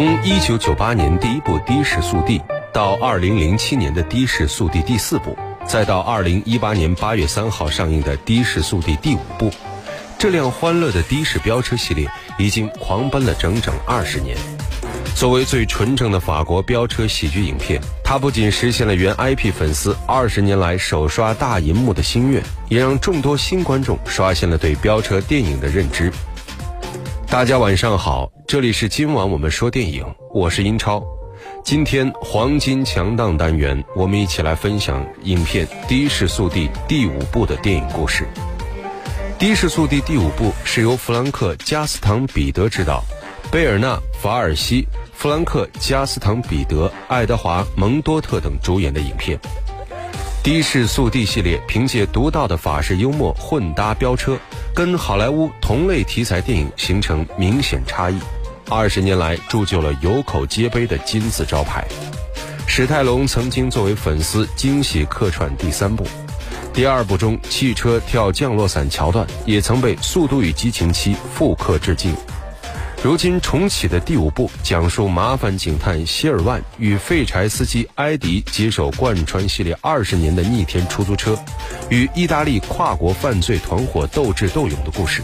从1998年第一部《的士速递》到2007年的《的士速递》第四部，再到2018年8月3号上映的《的士速递》第五部，这辆欢乐的的士飙车系列已经狂奔了整整二十年。作为最纯正的法国飙车喜剧影片，它不仅实现了原 IP 粉丝二十年来首刷大银幕的心愿，也让众多新观众刷新了对飙车电影的认知。大家晚上好，这里是今晚我们说电影，我是英超。今天黄金强档单元，我们一起来分享影片《的士速递》第五部的电影故事。《的士速递》第五部是由弗兰克·加斯唐·彼得执导，贝尔纳·法尔西。弗兰克·加斯唐·彼得、爱德华·蒙多特等主演的影片，《的士速递》系列凭借独到的法式幽默混搭飙车，跟好莱坞同类题材电影形成明显差异。二十年来铸就了有口皆碑的金字招牌。史泰龙曾经作为粉丝惊喜客串第三部，第二部中汽车跳降落伞桥段也曾被《速度与激情七》复刻致敬。如今重启的第五部，讲述麻烦警探希尔万与废柴司机埃迪接手贯穿系列二十年的逆天出租车，与意大利跨国犯罪团伙斗智斗勇的故事。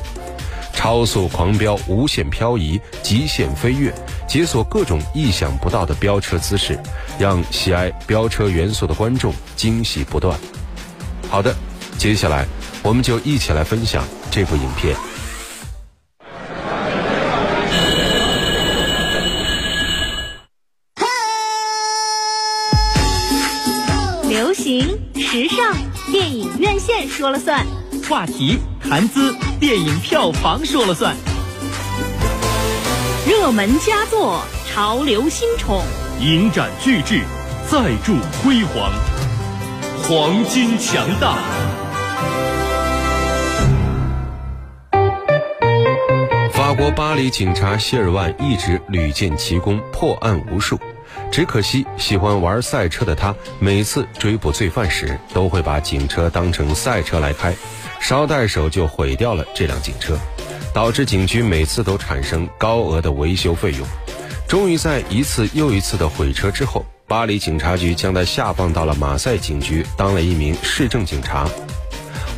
超速狂飙、无限漂移、极限飞跃，解锁各种意想不到的飙车姿势，让喜爱飙车元素的观众惊喜不断。好的，接下来我们就一起来分享这部影片。话题谈资电影票房说了算，热门佳作潮流新宠，影展巨制再铸辉煌，黄金强大。法国巴黎警察谢尔万一直屡建奇功，破案无数。只可惜，喜欢玩赛车的他，每次追捕罪犯时，都会把警车当成赛车来开，捎带手就毁掉了这辆警车，导致警局每次都产生高额的维修费用。终于在一次又一次的毁车之后，巴黎警察局将他下放到了马赛警局，当了一名市政警察。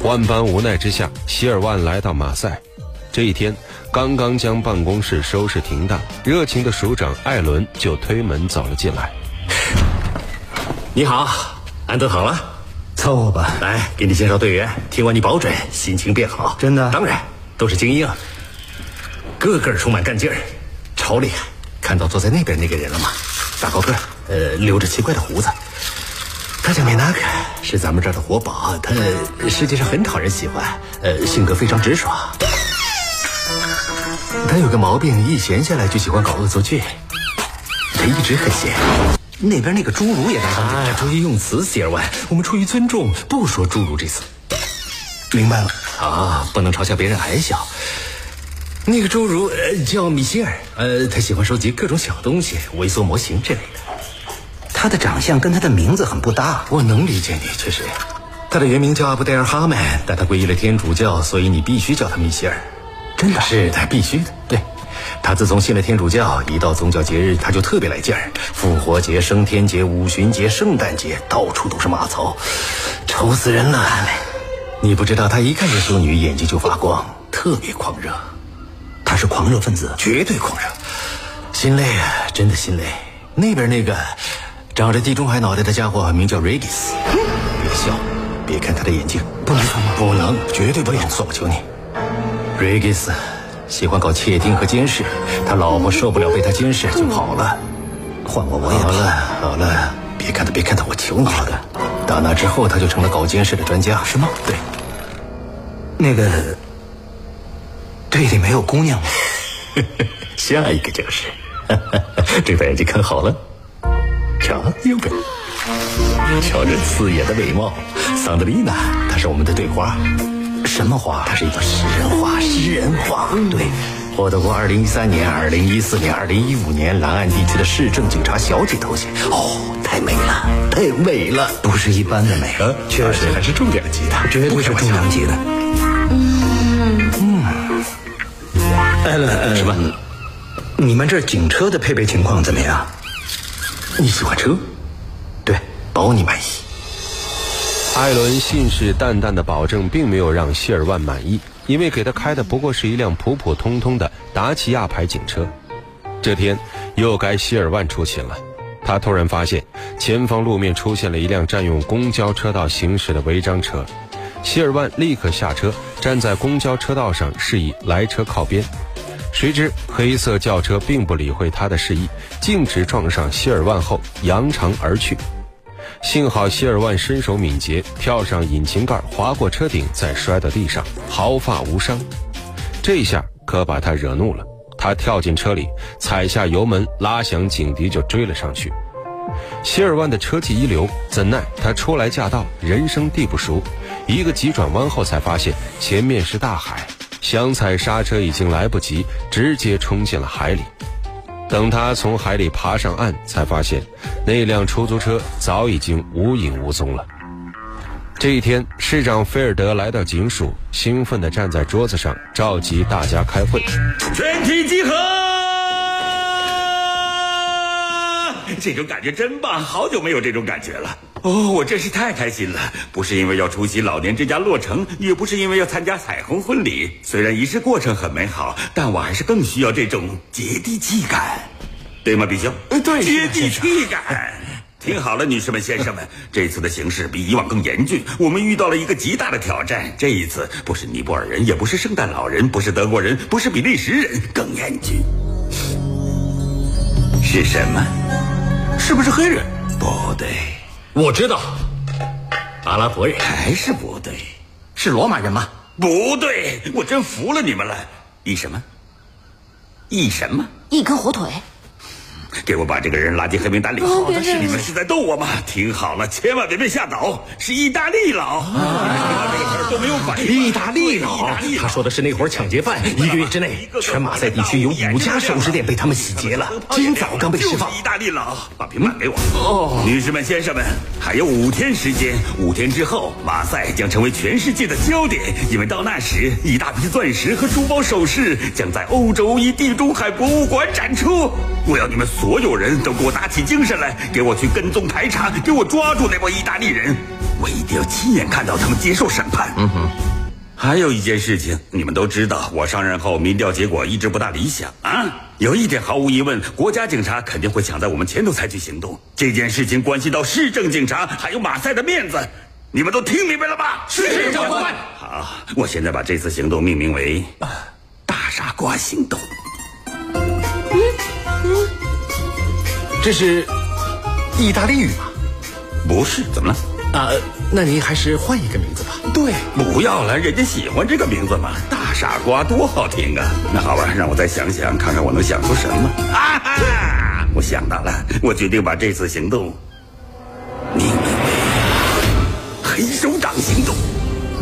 万般无奈之下，希尔万来到马赛。这一天。刚刚将办公室收拾停当，热情的署长艾伦就推门走了进来。你好，安顿好了，凑合吧。来，给你介绍队员，听完你保准心情变好。真的？当然，都是精英，个个充满干劲儿，超厉害。看到坐在那边那个人了吗？大高个，呃，留着奇怪的胡子。他叫米纳克，是咱们这儿的活宝。他实际上很讨人喜欢，呃，性格非常直爽。他有个毛病，一闲下来就喜欢搞恶作剧。他一直很闲。那边那个侏儒也来当警察。注意用词，希尔万，我们出于尊重，不说“侏儒”这词。明白了。啊，不能嘲笑别人矮小。那个侏儒呃叫米歇尔，呃，他喜欢收集各种小东西、微缩模型之类的。他的长相跟他的名字很不搭。我能理解你，确实。他的原名叫阿布戴尔哈曼，但他皈依了天主教，所以你必须叫他米歇尔。真的是他必须的。对，他自从信了天主教，一到宗教节日他就特别来劲儿。复活节、升天节、五旬节、圣诞节，到处都是马槽，愁死人了。你不知道，他一看见淑女眼睛就发光，特别狂热。他是狂热分子，绝对狂热。心累啊，真的心累。那边那个长着地中海脑袋的家伙名叫瑞吉斯。别笑，别看他的眼睛，不能说吗？不能，绝对不能算，我求你。瑞吉斯喜欢搞窃听和监视，他老婆受不了被他监视就跑了。换我我也好了好了，别看他别看他，我求你。了的。打那之后他就成了搞监视的专家。什么？对。那个队里没有姑娘吗？下一个就是。这把眼睛看好了，瞧右边，瞧这刺眼的美貌，桑德丽娜，她是我们的队花。什么花？它是一朵食人花，食人花。对，获得过二零一三年、二零一四年、二零一五年南岸地区的市政警察小姐头衔。哦，太美了，太美了，不是一般的美，确实还是重量级的，绝对是重量级的。嗯嗯，艾伦，什么？你们这警车的配备情况怎么样？你喜欢车？对，包你满意。艾伦信誓旦旦的保证，并没有让谢尔万满意，因为给他开的不过是一辆普普通通的达奇亚牌警车。这天又该谢尔万出勤了，他突然发现前方路面出现了一辆占用公交车道行驶的违章车。谢尔万立刻下车，站在公交车道上示意来车靠边。谁知黑色轿车并不理会他的示意，径直撞上谢尔万后扬长而去。幸好希尔万身手敏捷，跳上引擎盖，划过车顶，再摔到地上，毫发无伤。这下可把他惹怒了，他跳进车里，踩下油门，拉响警笛就追了上去。希尔万的车技一流，怎奈他初来驾到，人生地不熟，一个急转弯后才发现前面是大海，想踩刹车已经来不及，直接冲进了海里。等他从海里爬上岸，才发现那辆出租车早已经无影无踪了。这一天，市长菲尔德来到警署，兴奋地站在桌子上，召集大家开会。全体集合！这种感觉真棒，好久没有这种感觉了。哦，我真是太开心了！不是因为要出席老年之家落成，也不是因为要参加彩虹婚礼。虽然仪式过程很美好，但我还是更需要这种接地气感，对吗，比兄？对接地气感。听好了，女士们、先生们，这次的形势比以往更严峻，我们遇到了一个极大的挑战。这一次不是尼泊尔人，也不是圣诞老人，不是德国人，不是比利时人，更严峻。是什么？是不是黑人？不对，我知道，阿拉伯人还是不对，是罗马人吗？不对，我真服了你们了。一什么？一什么？一根火腿。给我把这个人拉进黑名单里。好的，你们是在逗我吗？听好了，千万别被吓倒，是意大利佬。啊，这个词儿都没有反应。意大利佬，他说的是那伙抢劫犯。一个月之内，全马赛地区有五家首饰店被他们洗劫了。今早刚被释放。意大利佬，把平板给我。哦，女士们、先生们，还有五天时间。五天之后，马赛将成为全世界的焦点，因为到那时，一大批钻石和珠宝首饰将在欧洲一地中海博物馆展出。我要你们所有人都给我打起精神来，给我去跟踪排查，给我抓住那帮意大利人。我一定要亲眼看到他们接受审判。嗯哼。还有一件事情，你们都知道，我上任后民调结果一直不大理想啊。有一点毫无疑问，国家警察肯定会抢在我们前头采取行动。这件事情关系到市政警察还有马赛的面子，你们都听明白了吧？是，长官。好，我现在把这次行动命名为“大傻瓜行动”。这是意大利语吗？不是，怎么了？啊，那您还是换一个名字吧。对，不要了，人家喜欢这个名字嘛，大傻瓜多好听啊！那好吧，让我再想想，看看我能想出什么。啊哈！我想到了，我决定把这次行动命名为“黑手党行动”。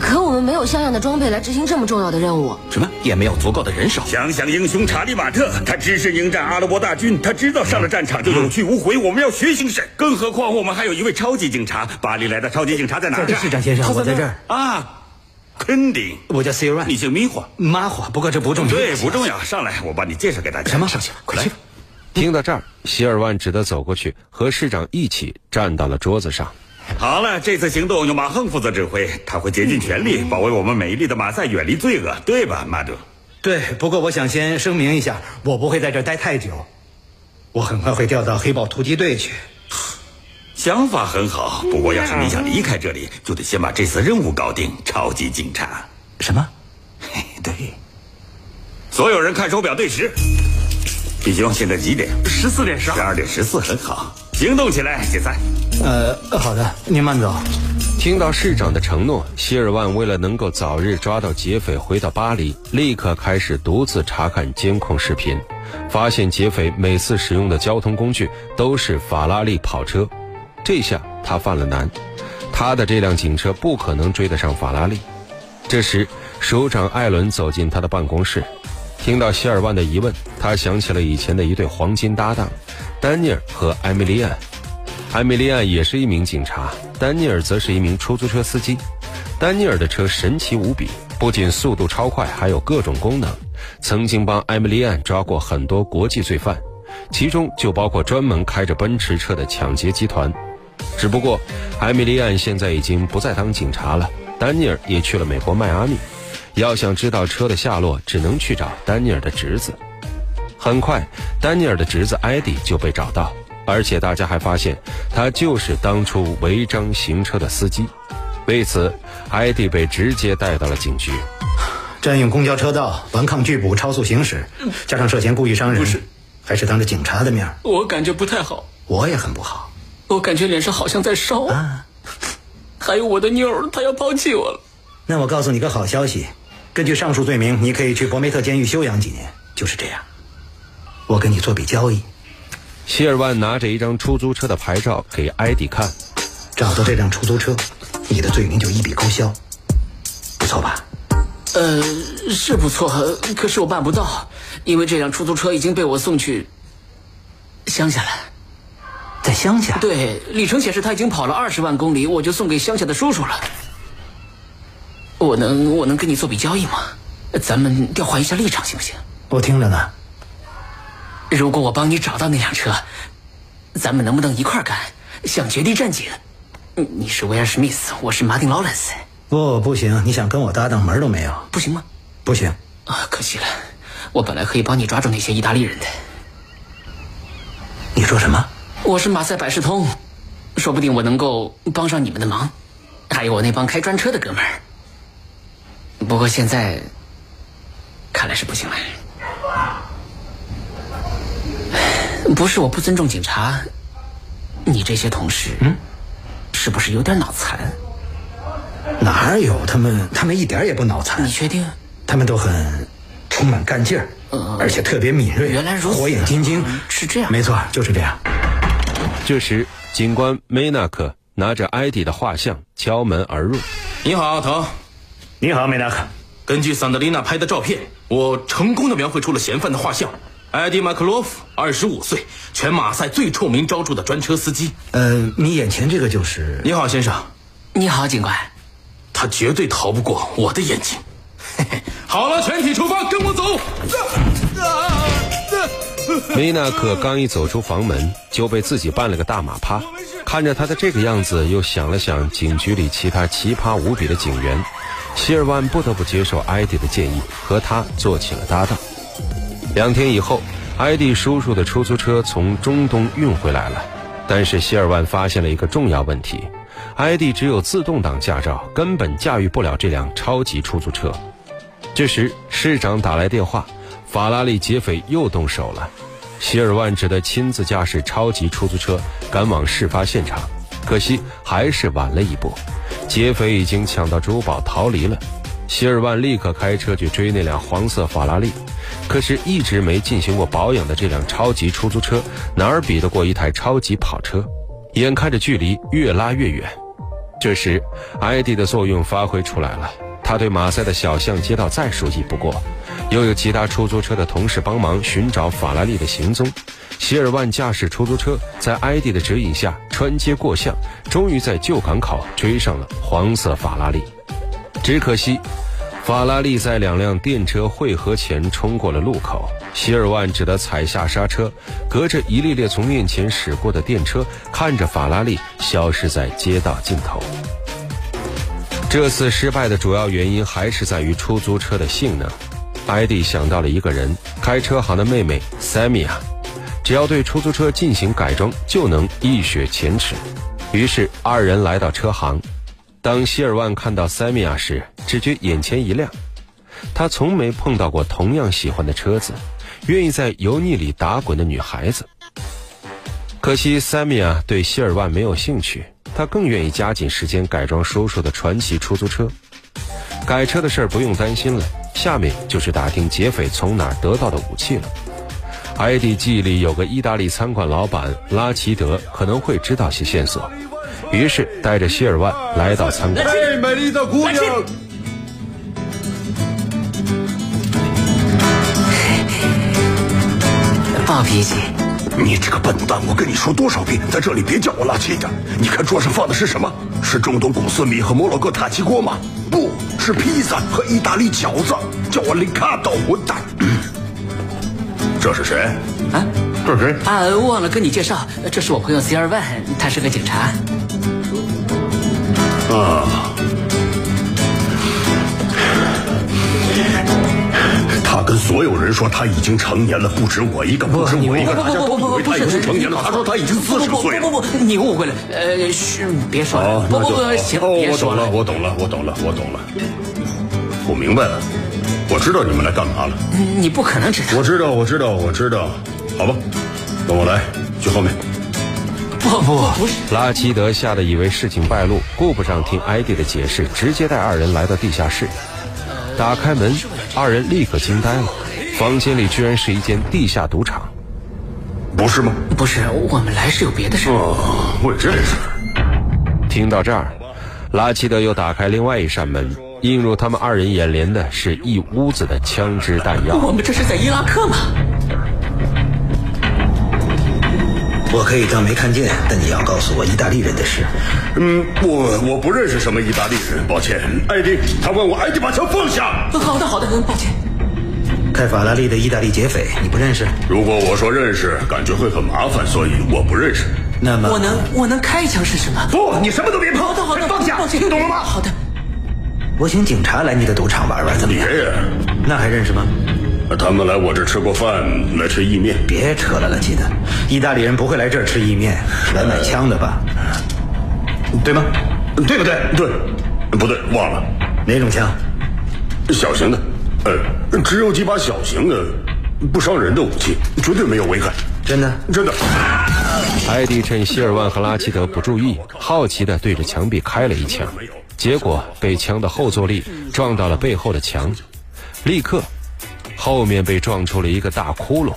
可我们没有像样的装备来执行这么重要的任务。什么？也没有足够的人手。想想英雄查理马特，他只身迎战阿拉伯大军，他知道上了战场就有去无回。我们要学行神，更何况我们还有一位超级警察。巴黎来的超级警察在哪儿？市长先生，我在这儿啊。肯定，我叫 Sir，你姓迷糊，马虎。不过这不重要。对，不重要。上来，我把你介绍给大家。什么？上去吧，快去吧。听到这儿，希尔万只得走过去，和市长一起站到了桌子上。好了，这次行动由马亨负责指挥，他会竭尽全力保卫我们美丽的马赛远离罪恶，对吧，马德？对。不过我想先声明一下，我不会在这儿待太久，我很快会调到黑豹突击队去。想法很好，不过要是你想离开这里，就得先把这次任务搞定。超级警察？什么？嘿，对。所有人看手表对时。弟兄，现在几点？十四点十二。十二点十四，很好。行动起来，解散。呃，好的，您慢走。听到市长的承诺，希尔万为了能够早日抓到劫匪，回到巴黎，立刻开始独自查看监控视频，发现劫匪每次使用的交通工具都是法拉利跑车。这下他犯了难，他的这辆警车不可能追得上法拉利。这时，首长艾伦走进他的办公室，听到希尔万的疑问，他想起了以前的一对黄金搭档，丹尼尔和艾米莉安。艾米莉安也是一名警察，丹尼尔则是一名出租车司机。丹尼尔的车神奇无比，不仅速度超快，还有各种功能，曾经帮艾米莉安抓过很多国际罪犯，其中就包括专门开着奔驰车的抢劫集团。只不过，艾米莉安现在已经不再当警察了，丹尼尔也去了美国迈阿密。要想知道车的下落，只能去找丹尼尔的侄子。很快，丹尼尔的侄子艾迪就被找到，而且大家还发现他就是当初违章行车的司机。为此，艾迪被直接带到了警局。占用公交车道、顽抗拒捕、超速行驶，加上涉嫌故意伤人，不是，还是当着警察的面，我感觉不太好。我也很不好，我感觉脸上好像在烧。啊，还有我的妞儿，她要抛弃我了。那我告诉你个好消息，根据上述罪名，你可以去博梅特监狱休养几年。就是这样，我跟你做笔交易。希尔万拿着一张出租车的牌照给艾迪看，找到这辆出租车，你的罪名就一笔勾销，不错吧？呃，是不错，可是我办不到，因为这辆出租车已经被我送去乡下了。在乡下？对，里程显示他已经跑了二十万公里，我就送给乡下的叔叔了。我能，我能跟你做笔交易吗？咱们调换一下立场，行不行？我听着呢。如果我帮你找到那辆车，咱们能不能一块干，像绝地战警？你是威尔史密斯，我是马丁劳伦斯。不，不行！你想跟我搭档，门都没有。不行吗？不行。啊，可惜了，我本来可以帮你抓住那些意大利人的。你说什么？我是马赛百事通，说不定我能够帮上你们的忙。还有我那帮开专车的哥们儿。不过现在看来是不行了。不是我不尊重警察，你这些同事，嗯，是不是有点脑残？哪有他们？他们一点也不脑残。你确定？他们都很充满干劲儿，而且特别敏锐。原来如此，火眼金睛是这样。没错，就是这样。这时，警官梅纳克拿着艾迪的画像敲门而入。你好，阿腾。你好，梅纳克。根据桑德丽娜拍的照片，我成功的描绘出了嫌犯的画像。艾迪·马克洛夫，二十五岁，全马赛最臭名昭著的专车司机。呃，你眼前这个就是？你好，先生。你好，警官。他绝对逃不过我的眼睛。嘿嘿好了，全体出发，跟我走。梅纳克刚一走出房门，就被自己绊了个大马趴。看着他的这个样子，又想了想警局里其他奇葩无比的警员，希尔万不得不接受艾迪的建议，和他做起了搭档。两天以后，艾迪叔叔的出租车从中东运回来了，但是希尔万发现了一个重要问题：艾迪只有自动挡驾照，根本驾驭不了这辆超级出租车。这时，市长打来电话，法拉利劫匪又动手了。希尔万只得亲自驾驶超级出租车赶往事发现场，可惜还是晚了一步，劫匪已经抢到珠宝逃离了。希尔万立刻开车去追那辆黄色法拉利，可是一直没进行过保养的这辆超级出租车哪儿比得过一台超级跑车？眼看着距离越拉越远，这时艾迪的作用发挥出来了。他对马赛的小巷街道再熟悉不过，又有其他出租车的同事帮忙寻找法拉利的行踪。希尔万驾驶出租车在艾迪的指引下穿街过巷，终于在旧港口追上了黄色法拉利。只可惜，法拉利在两辆电车汇合前冲过了路口，希尔万只得踩下刹车，隔着一列列从面前驶过的电车，看着法拉利消失在街道尽头。这次失败的主要原因还是在于出租车的性能。艾迪想到了一个人，开车行的妹妹塞米亚，只要对出租车进行改装，就能一雪前耻。于是二人来到车行。当希尔万看到塞米亚时，只觉眼前一亮。他从没碰到过同样喜欢的车子，愿意在油腻里打滚的女孩子。可惜塞米亚对希尔万没有兴趣。他更愿意加紧时间改装叔叔的传奇出租车。改车的事儿不用担心了，下面就是打听劫匪从哪儿得到的武器了。艾迪记忆里有个意大利餐馆老板拉奇德可能会知道些线索，于是带着希尔万来到餐馆。嘿，美丽的姑娘！暴脾气。你这个笨蛋！我跟你说多少遍，在这里别叫我拉奇的。你看桌上放的是什么？是中东古斯米和摩洛哥塔吉锅吗？不是披萨和意大利饺子。叫我雷卡多混蛋！这是谁？啊，这是谁？啊，忘了跟你介绍，这是我朋友 C 二万，他是个警察。啊。他跟所有人说他已经成年了，不止我一个，不止我一个，大家都以为他已经成年了。他说他已经四十岁了。不不不，你误会了。呃，嘘，别说了。不不不，行，别说了。我懂了，我懂了，我懂了，我懂了。我明白了，我知道你们来干嘛了。你不可能知道。我知道，我知道，我知道。好吧，跟我来，去后面。不不不是。拉基德吓得以为事情败露，顾不上听艾迪的解释，直接带二人来到地下室。打开门，二人立刻惊呆了。房间里居然是一间地下赌场，不是吗？不是，我们来是有别的事。哦，我这是。听到这儿，拉基德又打开另外一扇门，映入他们二人眼帘的是一屋子的枪支弹药。我们这是在伊拉克吗？我可以当没看见，但你要告诉我意大利人的事。嗯，我我不认识什么意大利人，抱歉。艾迪，他问我，艾迪把枪放下。好的，好的，抱歉。开法拉利的意大利劫匪，你不认识？如果我说认识，感觉会很麻烦，所以我不认识。那么，我能我能开一枪试试吗？不，你什么都别碰。好的，好的，放下，听懂了吗？好的。我请警察来你的赌场玩玩，怎么样？别呀，那还认识吗？他们来我这吃过饭，来吃意面。别扯了，了，记得，意大利人不会来这儿吃意面，来买枪的吧？对吗？对不对？对，不对，忘了哪种枪？小型的，呃，只有几把小型的，不伤人的武器，绝对没有危害。真的？真的。艾迪趁希尔万和拉齐德不注意，好奇地对着墙壁开了一枪，结果被枪的后坐力撞到了背后的墙，立刻。后面被撞出了一个大窟窿，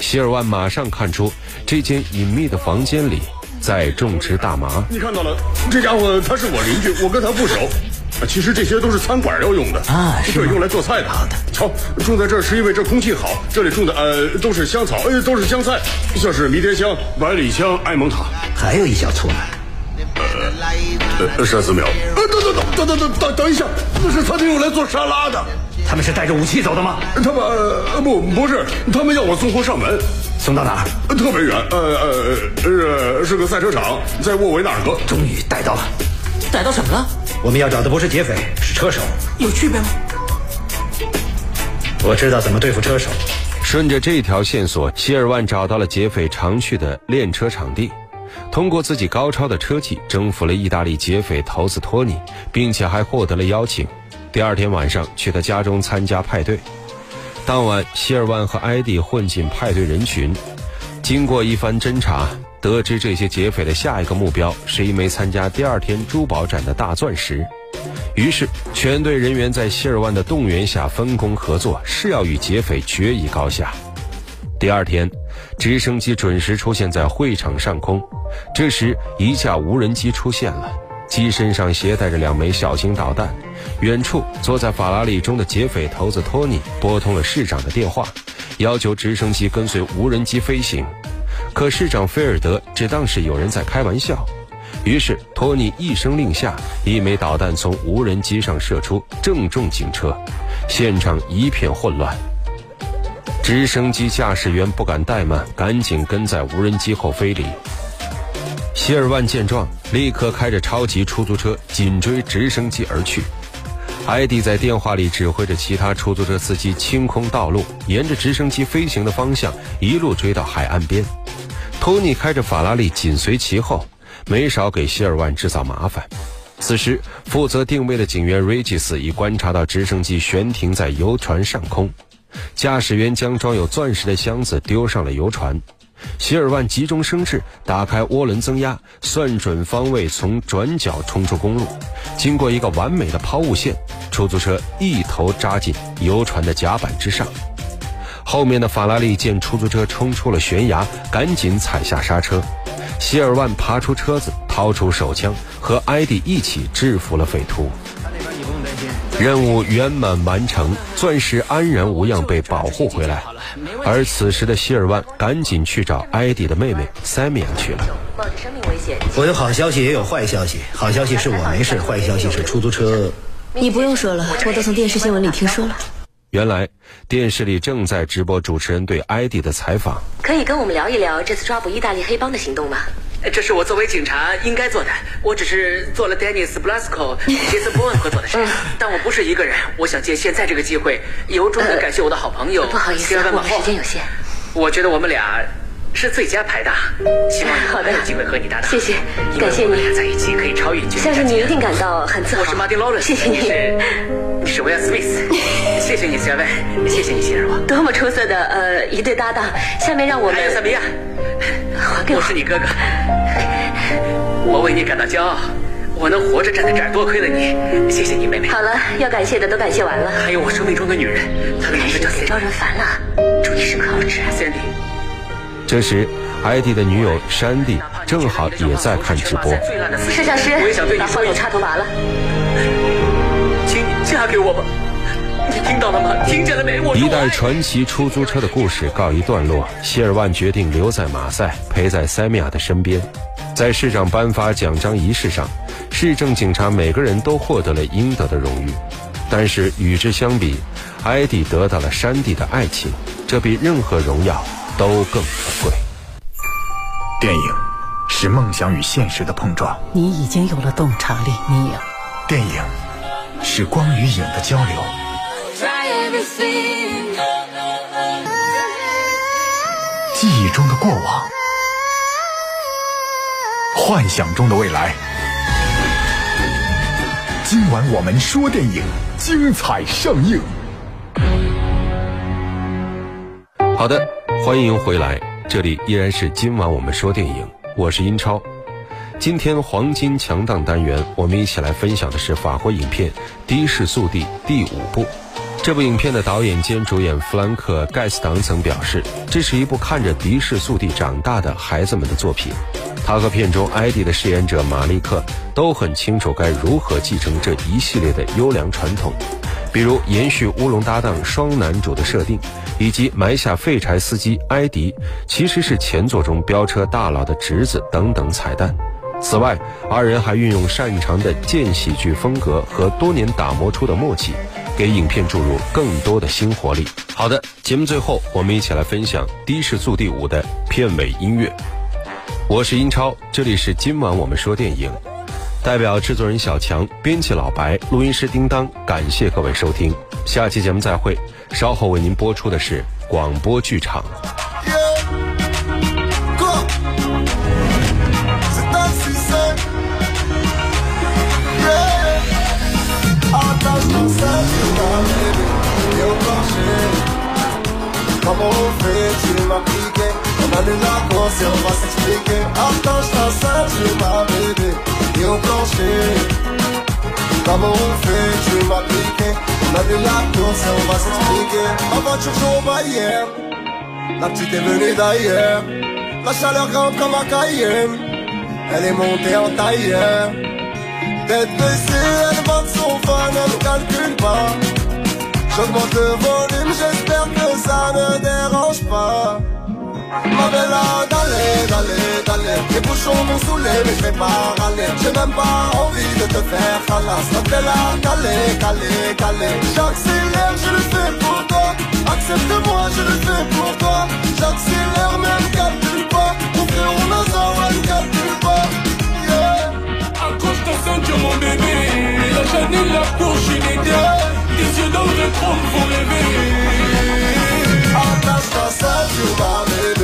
希尔万马上看出这间隐秘的房间里在种植大麻。你看到了，这家伙他是我邻居，我跟他不熟。其实这些都是餐馆要用的啊，对，用来做菜的。好的，瞧，种在这儿是因为这空气好，这里种的呃都是香草，呃都是香菜，像是迷迭香、百里香、艾蒙塔，还有一小撮呢。呃，呃，三四秒。呃，等等等等等等等等一下，那是餐厅用来做沙拉的。他们是带着武器走的吗？他们呃不不是，他们要我送货上门，送到哪儿？特别远，呃呃是是个赛车场，在沃维纳尔河。终于逮到了，逮到什么了？我们要找的不是劫匪，是车手。有区别吗？我知道怎么对付车手。顺着这条线索，希尔万找到了劫匪常去的练车场地，通过自己高超的车技征服了意大利劫匪头子托尼，并且还获得了邀请。第二天晚上去他家中参加派对。当晚，希尔万和艾迪混进派对人群。经过一番侦查，得知这些劫匪的下一个目标是一枚参加第二天珠宝展的大钻石。于是，全队人员在希尔万的动员下分工合作，誓要与劫匪决一高下。第二天，直升机准时出现在会场上空。这时，一架无人机出现了，机身上携带着两枚小型导弹。远处坐在法拉利中的劫匪头子托尼拨通了市长的电话，要求直升机跟随无人机飞行。可市长菲尔德只当是有人在开玩笑，于是托尼一声令下，一枚导弹从无人机上射出，正中警车，现场一片混乱。直升机驾驶员不敢怠慢，赶紧跟在无人机后飞离。希尔万见状，立刻开着超级出租车紧追直升机而去。艾迪在电话里指挥着其他出租车司机清空道路，沿着直升机飞行的方向一路追到海岸边。托尼开着法拉利紧随其后，没少给希尔万制造麻烦。此时，负责定位的警员瑞吉斯已观察到直升机悬停在游船上空，驾驶员将装有钻石的箱子丢上了游船。希尔万急中生智，打开涡轮增压，算准方位，从转角冲出公路。经过一个完美的抛物线，出租车一头扎进游船的甲板之上。后面的法拉利见出租车冲出了悬崖，赶紧踩下刹车。希尔万爬出车子，掏出手枪，和艾迪一起制服了匪徒。任务圆满完成，钻石安然无恙被保护回来。而此时的希尔万赶紧去找艾迪的妹妹塞米亚去了。冒着生命危险，我有好消息，也有坏消息。好消息是我没事，坏消息是出租车。你不用说了，我都从电视新闻里听说了。原来电视里正在直播主持人对艾迪的采访。可以跟我们聊一聊这次抓捕意大利黑帮的行动吗？这是我作为警察应该做的。我只是做了 Dennis Blasco、杰森·波恩合作的事，但我不是一个人。我想借现在这个机会，由衷的感谢我的好朋友。不好意思，我们时间有限。我觉得我们俩是最佳拍档，希望以后还有机会和你搭档。谢谢，感谢你。我们俩在一起可以超越剧相信你一定感到很自豪。我是马丁·劳伦，谢谢你。你是威尔·史密斯，谢谢你，小薇，谢谢你信任我。多么出色的呃一对搭档！下面让我们还有塞比亚，还给我是你哥哥。我为你感到骄傲，我能活着站在这儿，多亏了你，谢谢你，妹妹。好了，要感谢的都感谢完了。还有我生命中的女人，她的名字叫死招人烦了，祝你适可而止，Sandy。这时，艾迪的女友山迪正好也在看直播。摄像师，我也想对你把话筒插头拔了。请你嫁给我吧。你听到了吗？听见了没？我一代传奇出租车的故事告一段落。希尔万决定留在马赛，陪在塞米亚的身边。在市长颁发奖章仪式上，市政警察每个人都获得了应得的荣誉。但是与之相比，艾迪得到了山地的爱情，这比任何荣耀都更可贵。电影是梦想与现实的碰撞。你已经有了洞察力，你有。电影是光与影的交流。记忆中的过往。幻想中的未来。今晚我们说电影，精彩上映。好的，欢迎回来，这里依然是今晚我们说电影，我是英超。今天黄金强档单元，我们一起来分享的是法国影片《的士速递》第五部。这部影片的导演兼主演弗兰克·盖斯唐曾表示，这是一部看着的士速递长大的孩子们的作品。他和片中艾迪的饰演者马利克都很清楚该如何继承这一系列的优良传统，比如延续乌龙搭档双男主的设定，以及埋下废柴司机艾迪其实是前作中飙车大佬的侄子等等彩蛋。此外，二人还运用擅长的贱喜剧风格和多年打磨出的默契，给影片注入更多的新活力。好的，节目最后我们一起来分享《的士速递五》的片尾音乐。我是英超，这里是今晚我们说电影，代表制作人小强、编辑老白、录音师叮当，感谢各位收听，下期节目再会。稍后为您播出的是广播剧场。Allume la on va s'expliquer Attache ta ceinture ma bébé Et au plancher. Comment on fait, tu m'as piqué. On allume la course et on va s'expliquer. En voiture chaud hier. La petite est venue d'ailleurs. La chaleur grimpe comme un Cayenne. Elle est montée en tailleur. Tête baissée, elle va de son fan, elle ne calcule pas. J'augmente le volume, j'espère que ça ne dérange pas Ma bella, d'aller, d'aller, d'aller. Les bouchons m'ont saoulé mais je vais pas râler. J'ai même pas envie de te faire halas Ma bella, calé, calé, calé J'accélère, je le fais pour toi. Accepte-moi, je le fais pour toi. J'accélère, même calcule pas. Mon a ça, ouais, calcule pas. Yeah. Accroche ta ceinture, mon bébé. La Janine, la couche, une idée Tes yeux dans le trône font rêver. Attache ta ceinture, ma bébé